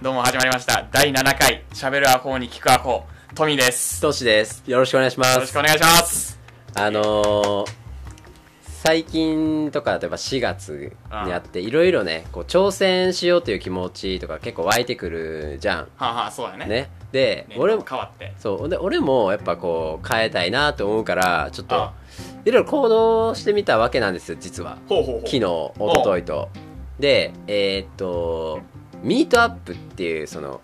どうも始まりました。第7回、喋るアホに聞くアホ、トミです。トシです。よろしくお願いします。よろしくお願いします。あのー、最近とか例えば4月にあっていろいろねこう挑戦しようという気持ちとか結構湧いてくるじゃはあ、はあ、そうやね。んねでね俺も変わって。そうで俺もやっぱこう変えたいなと思うからちょっとあいろいろ行動してみたわけなんですよ実はほうほうほう。昨日一昨日とでえーっとミートアップっていうその。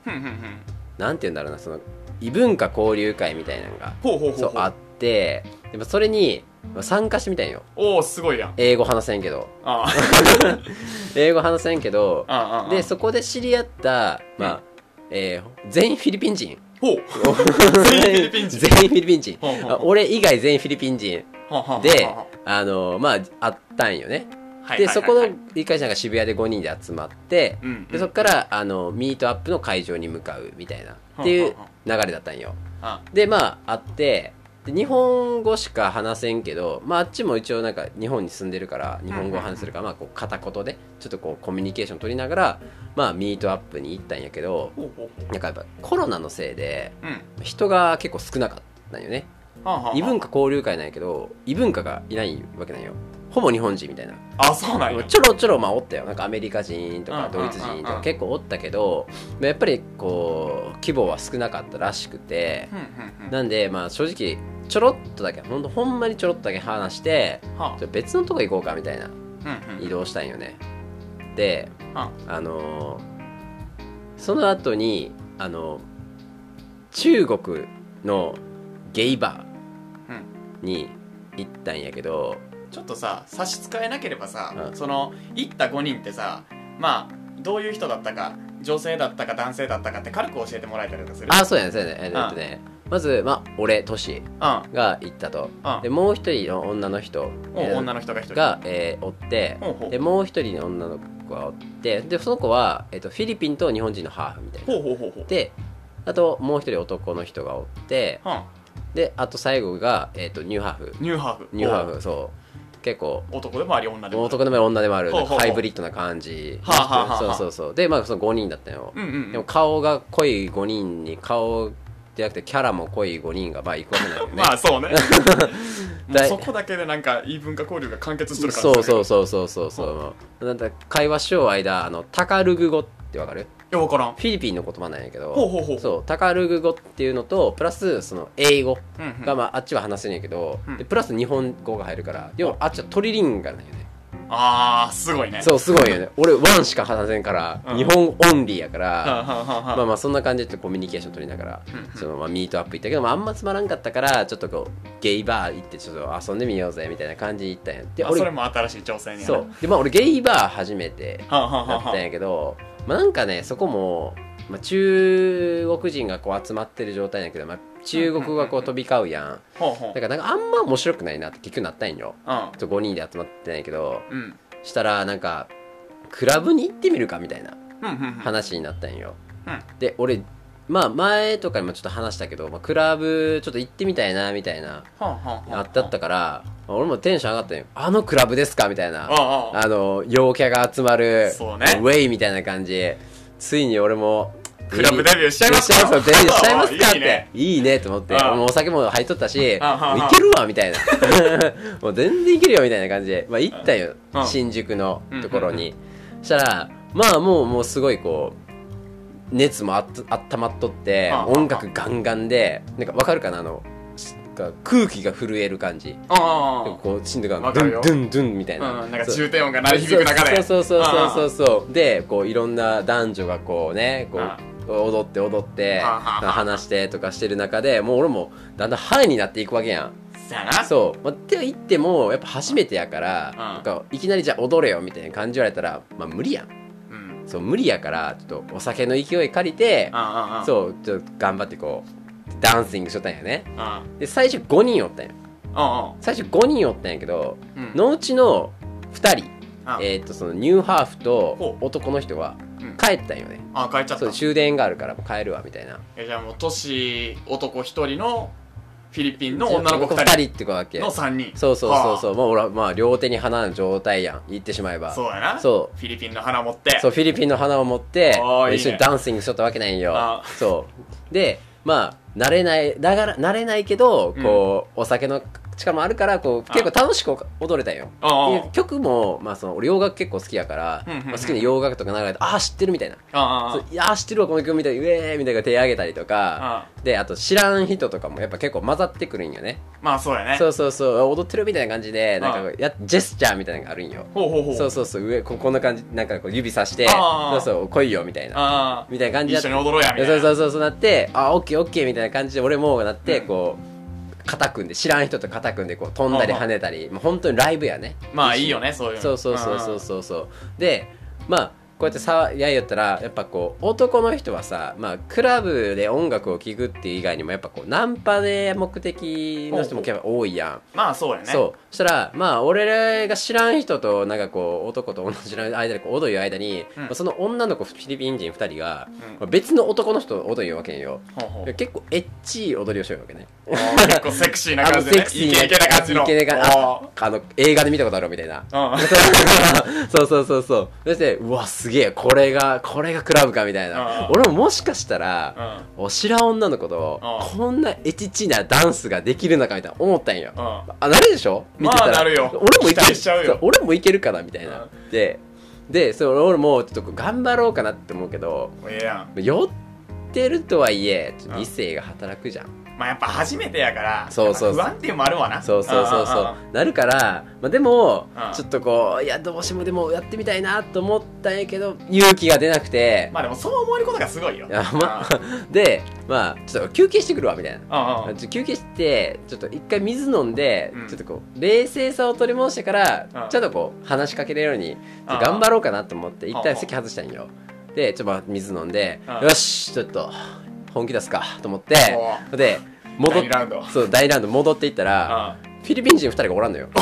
なんて言うんだろうなその異文化交流会みたいなのが。そうあってでもそれにまあ参加してみたいよおおすごいやん。英語話せんけどあ 英語話せんけどあ。ああ。でそこで知り合った、まあえー全員フィリピン人ほう。全員フィリピン人全員フィリピン人俺以外全員フィリピン人ではあのまああったんよねでそこのはいはい。はい一回なんか渋谷で5人で集まって、うんうんでそこからあのミートアップの会場に向かうみたいなっていう流れだったんよ。あでまああってで日本語しか話せんけど、まあ、あっちも一応なんか日本に住んでるから日本語を話せるから、まあ、こう片言でちょっとこうコミュニケーション取りながら、まあ、ミートアップに行ったんやけどなんかやっぱコロナのせいで。人が結構少なかったんよね。異文化交流会なんやけど異文化がいないわけなんよほぼ日本人みたいなあ、そうなんや。ちょろちょろまあおったよなんかアメリカ人とかうんドイツ人とうんうんうんか結構おったけどやっぱりこう規模は少なかったらしくてふんふん。なんでまあ正直ちょろっとだけほんとほんまにちょろっとだけ話してはちょ別のとこ行こうかみたいなあ。うんうん。移動したんよねでああのーその後にあの中国のゲイバーに行ったんやけどちょっとさ差し支えなければさ、うん。その行った5人ってさまあどういう人だったか女性だったか男性だったかって軽く教えてもらえたりとかする？あそうやねそうやね。えっとねまずまあ俺トシうん。が行ったと。うん。でもう一人の女の人おえー女の人が一人。が、えーおってでもう一人の女の子がおってでその子は、えっとフィリピンと日本人のハーフみたいな。ほうほうほうほう。であともう一人男の人がおってうん。であと最後が、えっとニューハーフ。ニューハーフ。ニューハーフそう結構お男でもあり女でもあり男でもある女でもある。ハイブリッドな感じ。はあはあはあそうそうそう。でまあその5人だったよ、うんうんでも顔が濃い5人に顔じゃなくてキャラも濃い5人がまあ行くわけなんだよね。まあそうね。そこだけでなんか異文化交流が完結してるそうそううそうそうそう。そうなんだ会話しよう間あのタカルグ語ってわかる？いや分からん。フィリピンの言葉なんやけどほうほうほう。そうタカルグ語っていうのとプラスその英語うんうん。が、まあ、あっちは話せるんやけど、うん。でプラス日本語が入るから要はあっちはトリリンガルなんよね。ああすごいね。そうすごいよね。俺ワンしか話せんから、うん。日本オンリーやから、はあはあはあまあまあそんな感じでちょっとコミュニケーション取りながら、うんそのまあミートアップ行ったけど、まあ、あんまつまらんかったからちょっとこうゲイバー行ってちょっと遊んでみようぜみたいな感じで行ったんやであそれ俺も新しい挑戦やな。そう。でまあ俺ゲイバー初めてはあはあはあはだったんやけど、まあ、なんかねそこも、まあ、中国人がこう集まってる状態やけど、まあ、中国語がこう飛び交うやん。だからなんかあんま面白くないなって結局なったんよ。うんちょっと5人で集まってないけど。うん。したらなんかクラブに行ってみるかみたいな話になったんよ、うん。で俺まあ前とかにもちょっと話したけど、まあ、クラブちょっと行ってみたいなみたいなはあたったから俺もテンション上がったんよ。あのクラブですか？みたいなあの陽キャが集まるウェイみたいな感じ。ついに俺もクラブデビューしちゃいますか？デビューしちゃいますかって。いいね。と思ってもうお酒も入っとったしいけるわみたいな。もう全然いけるよみたいな感じ。で、まあ、行ったんよ。うん。新宿のところうん。にしたらまあもうもうすごいこう熱もあったあったまっとって音楽ガンガンでなんかわかるかなあのが空気が震える感じ。ああこうしんどがドゥンドゥンドゥンみたいな、うんなんか重低音が鳴り響く中で。そうそうそうそうそうでこういろんな男女がこうねこあう踊って踊って話してとかしてる中でもう俺もだんだんハイになっていくわけやん。そう、まあ、って言ってもやっぱ初めてやから、ん。なんかいきなりじゃあ踊れよみたいな感じ言われたらまあ無理やんそう無理やからちょっとお酒の勢い借りてそうちょっと頑張ってこうダンシングしとったんやね。あで最初5人おったんよああ最初5人おったんやけどあうん。のうちの2人あえー、とそのニューハーフとほ男の人はうん。帰ったんよね、あ帰っちゃった。終電があるからもう帰るわみたいな。えじゃあもう年男一人のフィリピンの女の子2 2人。人ってことだっけ。の3人。そうそうそうそう。はまあ俺はまあ両手に花の状態やん。言ってしまえば。あそうやな。そフィリピンの花持って。そうフィリピンの花を持ってあーいいね。一緒にダンシングしとったわけないんよ。あそう。でまあ慣れないだから慣れないけどこう、お酒の力もあるからこう結構楽しく踊れたんよ。曲も、まあ、その俺洋楽結構好きやから、まあ好きな洋楽とか流れてああ知ってるみたいな。あそういやー知ってるわこの曲みたいなウェーみたいな手挙げたりとか。あであと知らん人とかもやっぱ結構混ざってくるんよね。まあそうやね。そうそうそう。踊ってるみたいな感じでなんかやジェスチャーみたいなのがあるんよ。そうそうそう。上ここんな感じなんかこう指さしてそうそう来いよみたいな。ああ。みたいな感じで一緒に踊ろうやみたいな。そうそうそうそうなってあオッケーオッケーみたいな感じで俺もなってうん。こう肩組んで知らん人と肩組んでこう飛んだり跳ねたりもう本当にライブやね。まあいいよねそういうの。そうそうそうそうそう。そうでまあこうやってさやいよったらやっぱこう男の人はさまあクラブで音楽を聴くっていう以外にもやっぱこうナンパで目的の人も結構多いやん。まあそうやね。そう。そしたらまあ俺らが知らん人となんかこう男と同じ間でこう踊る間に、うん。まあその女の子フィリピン人2人が、うん。まあ別の男の人と踊るわけんよ。ほうほう。で結構エッチい踊りをしようわけね。結構セクシーな感じでね。セクシーイケイケな感じの。イケイケなああの映画で見たことあるみたいな。そうそうそうそう。そしてうわすげえこれがこれがクラブかみたいな。うん俺ももしかしたらうんお知らん女の子とうんこんなエチチなダンスができるのかみたいな思ったんよ。うんあなるでしょ？見てたら、まあなるよ。俺もいける。俺もいけるかなみたいな、ででそう俺もちょっと頑張ろうかなって思うけど酔ってるとはいえ理性が働くじゃん、まあやっぱ初めてやからそうそう不安っていうのもあるわな。そうそうそうそう。なるから、まあ、でもうん。ちょっとこういやどうしてもでもやってみたいなと思ったんやけど勇気が出なくて、まあでもそう思えることがすごいよ。までまあちょっと休憩してくるわみたいな。休憩してちょっと一回水飲んで、うん。ちょっとこう冷静さを取り戻してから、うん。ちょっとこう話しかけれるように頑張ろうかなと思って一旦席外したんよ。でちょっとまあ水飲んで、うん。よしちょっと本気出すかと思っておで戻っ第二ラウンド。そう第2ラウンド戻っていったら、うフィリピン人2人がおらんのよ。あ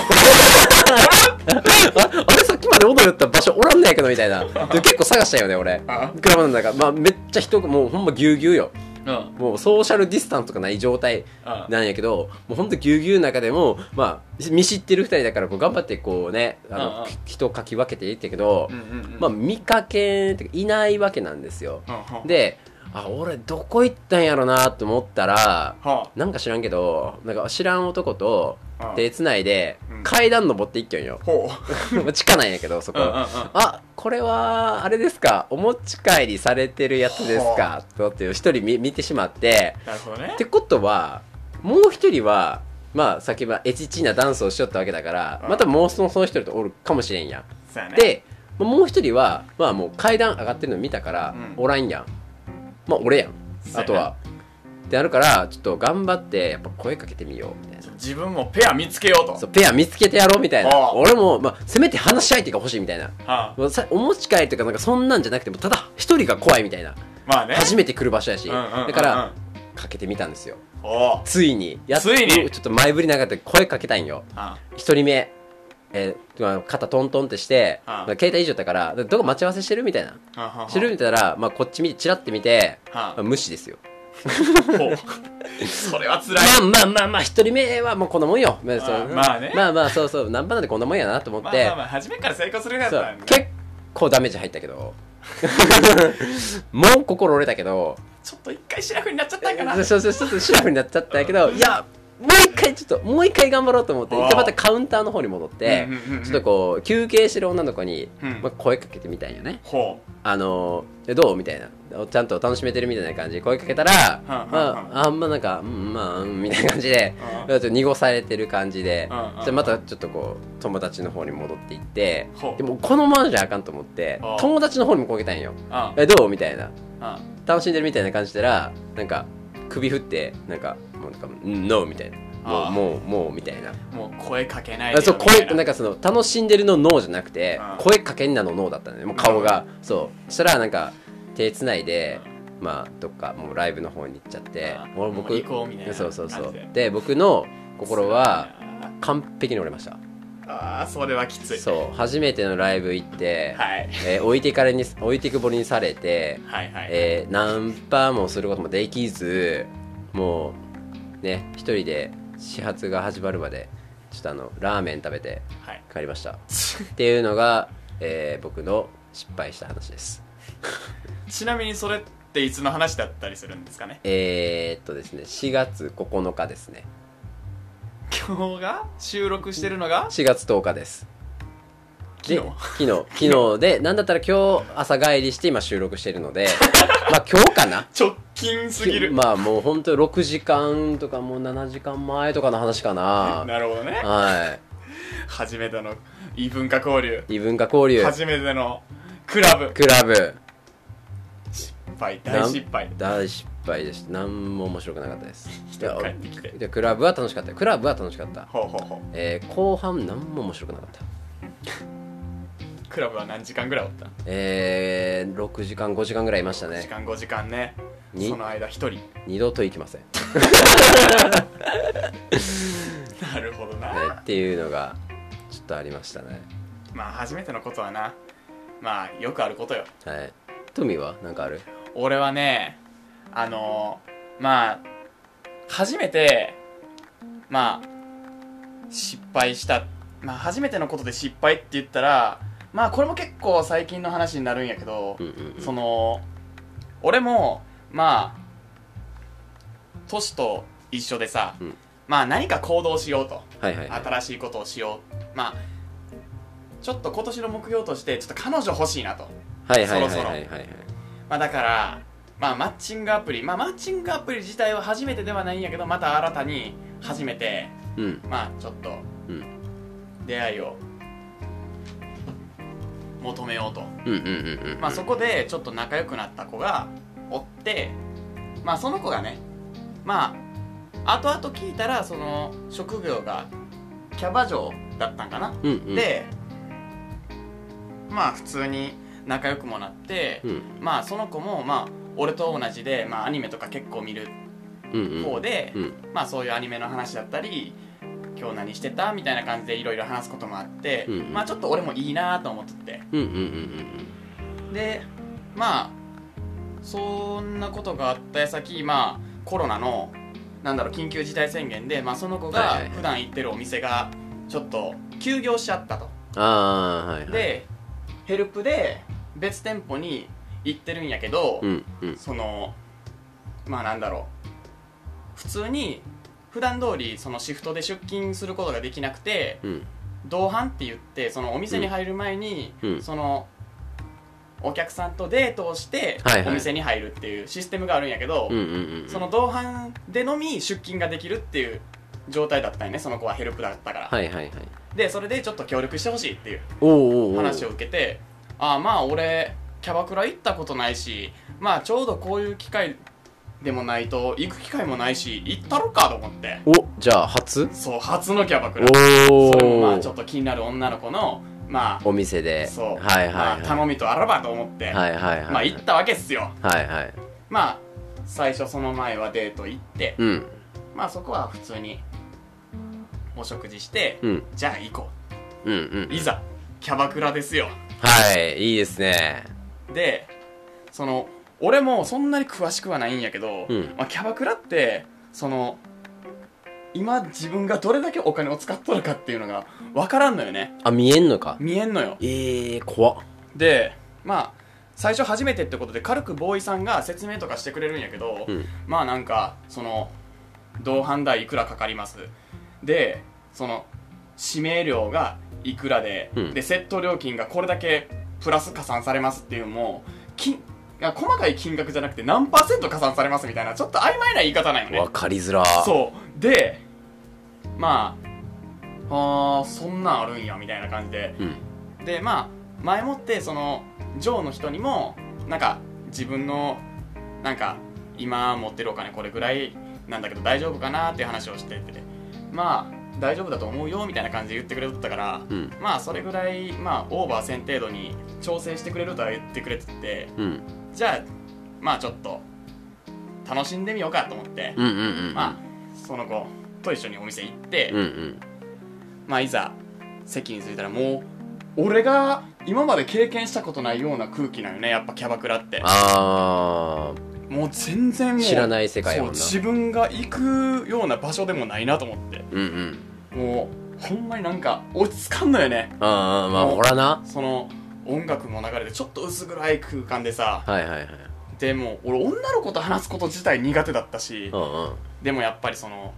あれさっきまで踊るった場所おらんねやけどみたいな。で結構探したよね俺。あ車の中、まあ、めっちゃ人がもうほんまぎゅうぎゅうよ。んうんもうソーシャルディスタンスとかない状態うんなんやけどもうほんとぎゅうぎゅうの中でもまあ見知ってる2人だからこう頑張ってこうねあの、うんうん人をかき分けていったけど、うんうんうん。まあ見かけいないわけなんですよ。うんうんであ俺どこ行ったんやろなと思ったらはなんか知らんけどなんか知らん男とうん手つないでうん。階段登っていっきょんよ。う。ま あ地下なんやけどそこ、うんうんうん。あこれはあれですか？お持ち帰りされてるやつですか？とって一人見見てしまって。なるほどね。ってことはもう一人はまあさっきはエチチなダンスをしよったわけだからうん。またもうそのその一人とおるかもしれんやん。ね。でまあもう一人はまあもう階段上がってるの見たからうん。おらんやんまあ俺やん。あとは。ってなるからちょっと頑張ってやっぱ声かけてみようみたいな。自分もペア見つけようと。そうペア見つけてやろうみたいな。ああ。俺も、まあ、せめて話し相手が欲しいみたいな。はもうさお持ち帰りとかなんかそんなんじゃなくてもただ一人が怖いみたいな。まあね。初めて来る場所やし。うんうんうんうん。だからかけてみたんですよ。ついに。やっついに。ちょっと前振りながら声かけたいんよ。あ。一人目えーまあ肩トントンってしてああ。まあ携帯以上だからでどこ待ち合わせしてるみたいな。あしてるみたいなら、まあ、こっち見てチラって見て、はまあ無視ですよ。それは辛い。まあまあまあまあ一人目はもうこんなもんよ。まあそうまあね。まあまあそうそう。ナンパなんてこんなもんやなと思って、まあまあまあ初めから成功するやつそうだ。結構ダメージ入ったけど。もう心折れたけど。ちょっと一回シラフになっちゃったんかな。そうそうちょっとシラフになっちゃったけど。いやもう一回ちょっともう一回頑張ろうと思ってまたカウンターの方に戻ってちょっとこう休憩してる女の子に、声かけてみたんよね。ほあのーえどうみたいな。ちゃんと楽しめてるみたいな感じで声かけたら、まあ、あんまなんか、うん、まあ、うんみたいな感じで、うん。ちょっと濁されてる感じで、うまたちょっとこう、友達の方に戻っていってでもこのままじゃあかんと思って友達の方にも声かけたんよ。あえ、どうみたいな。あ楽しんでるみたいな感じでたら、なんか、首振って、なんか、もうなんか、うんノーみたいな。もう、もう、もう、みたいな。もう声かけないそう、声、なんかその、楽しんでるのノーじゃなくてうん、声かけんなのノーだったのね。もう顔が。そう。そしたら、なんか、手つないで、まあ、どっか、もうライブの方に行っちゃってあ、俺僕そうそうそう。で、僕の心は、完璧に折れました。ああそれはきついそう、初めてのライブ行って、はいえー置いてかれに、置いてくぼりにされて、はいはいえーナンパもすることもできずもうね一人で始発が始まるまでちょっとあのラーメン食べてはい。帰りました。っていうのが、えー僕の失敗した話です。ちなみにそれっていつの話だったりするんですかね？えー、っとですね4月9日ですね。今日が？収録してるのが？4月10日です。で昨日。昨日昨日でなんだったら今日朝帰りして今収録してるので まあ今日かな？直近すぎる、まあもう本当6時間とかもう7時間前とかの話かな。なるほどね。は初めての異文化交流。い異文化交流。初めてのクラブ。クラブ。失敗。大失敗。大失敗でした。何も面白くなかったです。人帰ってきて。でクラブは楽しかったよ。クラブは楽しかった。ほうほうほう。えー後半何も面白くなかった。クラブは何時間ぐらいおった？えー、6時間5時間ぐらいいました時ね間5時間ねにその間一人。二度と行きません、なるほどな、ねっていうのがちょっとありましたね。まあ初めてのことはな。まあよくあることよ。はい。トミーは？何かある？俺はねあのまあ初めてまあ失敗した。まあ初めてのことで失敗って言ったらまあこれも結構最近の話になるんやけど、うんうんうん。その俺もまあ年と一緒でさ、うん。まあ何か行動しようと。はいはいはい。新しいことをしよう。まあちょっと今年の目標としてちょっと彼女欲しいなと。はいはいはいそろそろはい。はいはいまあだから、まあマッチングアプリ、まあマッチングアプリ自体は初めてではないんやけど、また新たに初めて、うん。まあちょっとうん。出会いを求めようと。うんうんうんうん。まあそこでちょっと仲良くなった子がおって、まあその子がね、まあ後々聞いたらその職業がキャバ嬢だったんかな？うんうん。で、まあ普通に仲良くもなって、うん。まあその子もまあ俺と同じで、まあ、アニメとか結構見るうんうん。方で、うん。まあそういうアニメの話だったり今日何してた？みたいな感じでいろいろ話すこともあって、うんまあちょっと俺もいいなと思ってて。うんうんうん。でまあそんなことがあった矢先まあコロナのなんだろう緊急事態宣言で、まあ、その子が普段行ってるお店がちょっと休業しちゃったと。ああはいはい。でヘルプで別店舗に行ってるんやけど、うんうん。そのまあなんだろう。普通に普段通りそのシフトで出勤することができなくてうん。同伴って言ってそのお店に入る前に、うん。そのお客さんとデートをしてはいはい。お店に入るっていうシステムがあるんやけど、うんうんうんその同伴でのみ出勤ができるっていう状態だったんよねその子はヘルプだったから、はいはいはい。でそれでちょっと協力してほしいっていうおうおうおう話を受けてああまあ俺キャバクラ行ったことないしまあちょうどこういう機会でもないと行く機会もないし行ったろかと思って。おじゃあ初？そう初のキャバクラ。おおそれもまあちょっと気になる女の子のまお店で。そう。はいはいまあはい頼みとあらばと思って、はいはいはい。まあ行ったわけっすよ。はいはい。まあ最初その前はデート行って。うん。まあそこは普通にお食事して、うん。じゃあ行こう。んうん。ういざキャバクラですよ。はいいいですね。でその俺もそんなに詳しくはないんやけど、うん。まあ、キャバクラってその今自分がどれだけお金を使っとるかっていうのが分からんのよね。あ見えんのか？見えんのよ。ええー、怖っ。でまあ最初初めてってことで軽くボーイさんが説明とかしてくれるんやけど、うん。まあなんかその同伴代いくらかかります。でその指名料がいくらで、うん。でセット料金がこれだけプラス加算されますっていうのも金細かい金額じゃなくて何パーセント加算されますみたいなちょっと曖昧な言い方なんよね。わかりづら。そう。でまああーそんなんあるんやみたいな感じで。うん。でまあ前もってそのジョーの人にもなんか自分のなんか今持ってるお金これぐらいなんだけど大丈夫かなっていう話をしてて。まあ大丈夫だと思うよみたいな感じで言ってくれとったから、うん。まあそれぐらいまあオーバー1000程度に調整してくれるとは言ってくれてて。うんじゃあまあちょっと楽しんでみようかと思って、うんうんうんまあその子と一緒にお店行って、うんうん。まあいざ席に着いたらもう俺が今まで経験したことないような空気なんよねやっぱキャバクラって。あもう全然もう知らない世界自分が行くような場所でもないなと思って。うんうん。もうほんまになんか落ち着かんのよね。ああまあほらな。その音楽も流れてちょっと薄暗い空間でさはいはいはい。でも俺女の子と話すこと自体苦手だったしうんうん。でもやっぱりその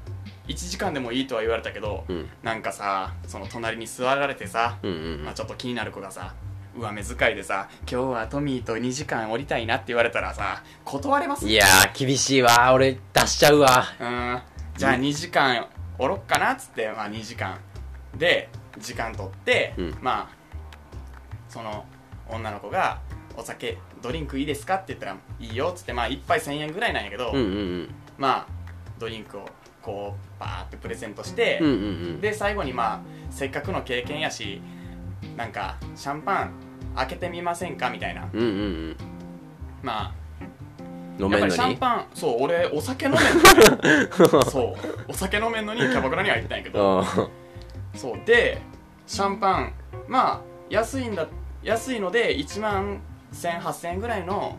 1時間でもいいとは言われたけどうん。なんかさその隣に座られてさ、うんうんまあ、ちょっと気になる子がさ上目遣いでさ「今日はトミーと2時間降りたいな」って言われたらさ断れます？いやー厳しいわ。俺出しちゃうわ。うん。じゃあ2時間おろっかなっつって、まあ、2時間。で時間取って、うん。まあその女の子が「お酒ドリンクいいですか?」って言ったら「いいよ」っつってまあ1杯1000円ぐらいなんやけど、うんうんうん。まあドリンクをこうバーってプレゼントして、うんうんうん。で最後にまあせっかくの経験やしなんかシャンパン開けてみませんか？みたいな。うんうんまあうん飲めんのやっぱりシャンにパンそう俺お酒飲めんのに。そうお酒飲めんのにキャバクラには行ったんやけど。あそうでシャンパンまあ安いんだ安いので1万10008000円ぐらいの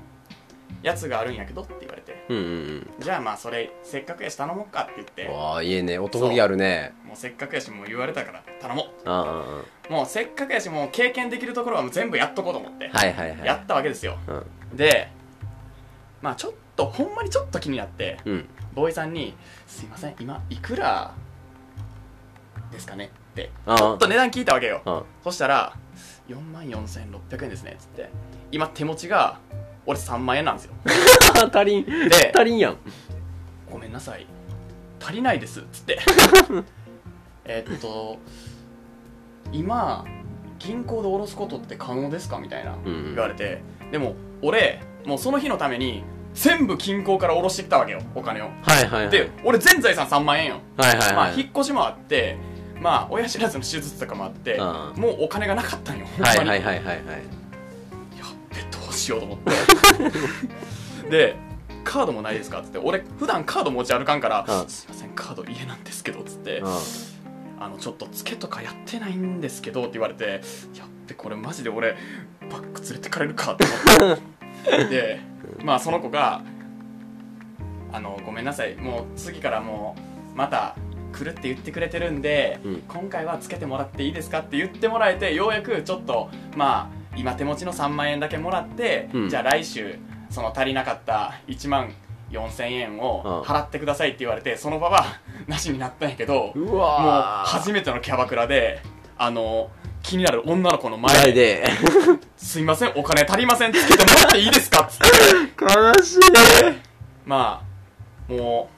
やつがあるんやけどって言われて。うんうんうん。じゃあまあそれせっかくやし頼もうかって言って。わあいいね。男気あるね。もうせっかくやしもう言われたから頼もあああ。うもうせっかくやしもう経験できるところはもう全部やっとこうと思って、あはいはいはい。やったわけですよ。うん。でまあちょっとほんまにちょっと気になってうん。ボーイさんに「すいません今いくらですかね?」ってああ。ちょっと値段聞いたわけよ。あ。そしたら「4万4600円ですね」っつって。今手持ちが俺3万円なんですよ。あ 足りん。で足りんやん。ごめんなさい。足りないですっつって。えっと今銀行で下ろすことって可能ですか？みたいなうんうん。言われて、でも俺もうその日のために全部銀行から下ろしてきたわけよお金を。はいはいはい。で俺全財産3万円よ、はいはいはい。まあ引っ越しもあってまあ親知らずの手術とかもあってうん。もうお金がなかったんよ、はいはいはいはいはいやっべどうしようと思って。でカードもないですか？っつって俺普段カード持ち歩かんからうん。すいませんカード家なんですけどっつってうん。あのちょっとツケとかやってないんですけどって言われてやっべこれマジで俺バッグ連れてかれるかって思って。でまあその子があのごめんなさいもう次からもうまた来るって言ってくれてるんで、うん。今回はつけてもらっていいですかって言ってもらえてようやくちょっとまあ今手持ちの3万円だけもらって、うん。じゃあ来週その足りなかった1万4000円を払ってくださいって言われてその場はなしになったんやけどうもうわ初めてのキャバクラであの気になる女の子の前で前で「すいませんお金足りませんつけてもらっていいですか?」っつって。悲しい。まあも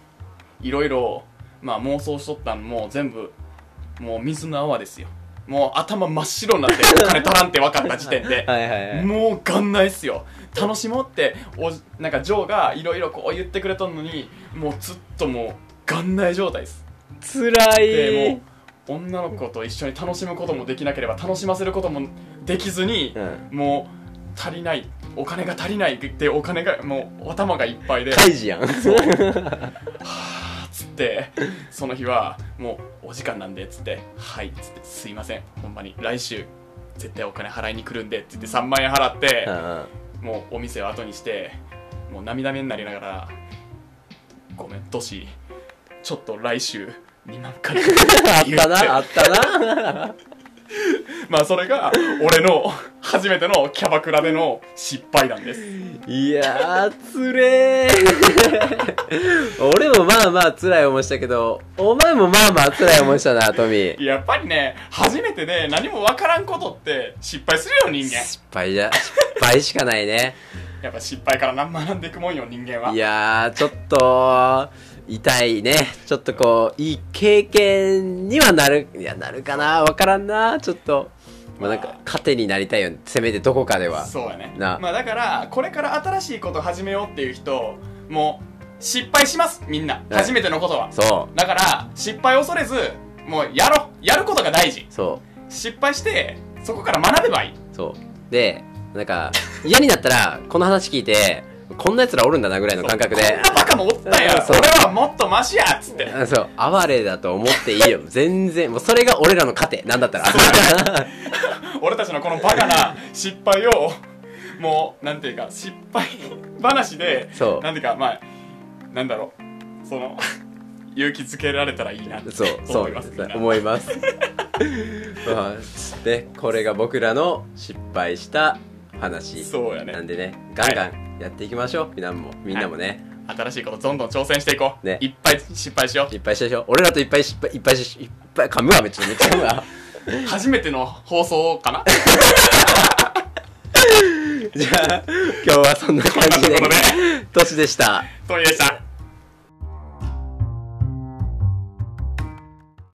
ういろいろまあ妄想しとったんもう全部もう水の泡ですよ。もう頭真っ白になってお金足らんって分かった時点で。はいはいはいもう元ないっすよ。楽しもうっておなんかジョーがいろいろこう言ってくれとんのにもうずっともう元ない状態です。つらでいもう女の子と一緒に楽しむこともできなければ楽しませることもできずに、うもう足りないお金が足りないってお金がもう頭がいっぱいで。カイジやん。つ ってその日はもうお時間なんでっつってはいっつってすいませんほんまに来週絶対お金払いに来るんでって言って3万円払ってもうお店を後にしてもう涙目になりながらごめんトシちょっと来週2万回。あったなあったな まあそれが俺の初めてのキャバクラでの失敗なんです。いやーつれー。俺もまあまあ辛い思いしたけどお前もまあまあ辛い思いしたなトミー。やっぱりね初めてで何もわからんことって失敗するよ人間。失敗じゃ失敗しかないね。やっぱ失敗から何学んでいくもんよ人間は。いやーちょっと痛いね。ちょっとこういい経験にはなるいやなるかな。わからんな。ちょっと。まあなんか糧になりたいよせめてどこかでは。そうやね。な。まあだからこれから新しいこと始めようっていう人もう失敗します。みんな。はい。初めてのことは。そう。だから失敗を恐れずもうやろう。やることが大事。そ失敗してそこから学べばいい。うそう。でなんか嫌になったらこの話聞いてこんな奴らおるんだなぐらいの感覚で。こんなバカもおったんやそう。俺はもっとマシやっつって。あそう。哀れだと思っていいよ。全然。もうそれが俺らの糧。なんだったら。俺たちのこのバカな失敗をもうなんていうか失敗話でそう。なんていうかまあなんだろう。その 勇気づけられたらいいなってそうそ思いうます思います。まあねこれが僕らの失敗した話そうやね。なんでね。ガンガンやっていきましょう。みんなも。みんなもね、新しいことどんどん挑戦していこう、ね。いっぱい失敗しよいっぱいしてでしょ俺らといっぱい失敗いっぱいしいっぱい噛むわめっちゃめっちゃ噛むわ。う初めての放送かな？じゃあ今日はそんな感じで。こんなところでした。トニーでした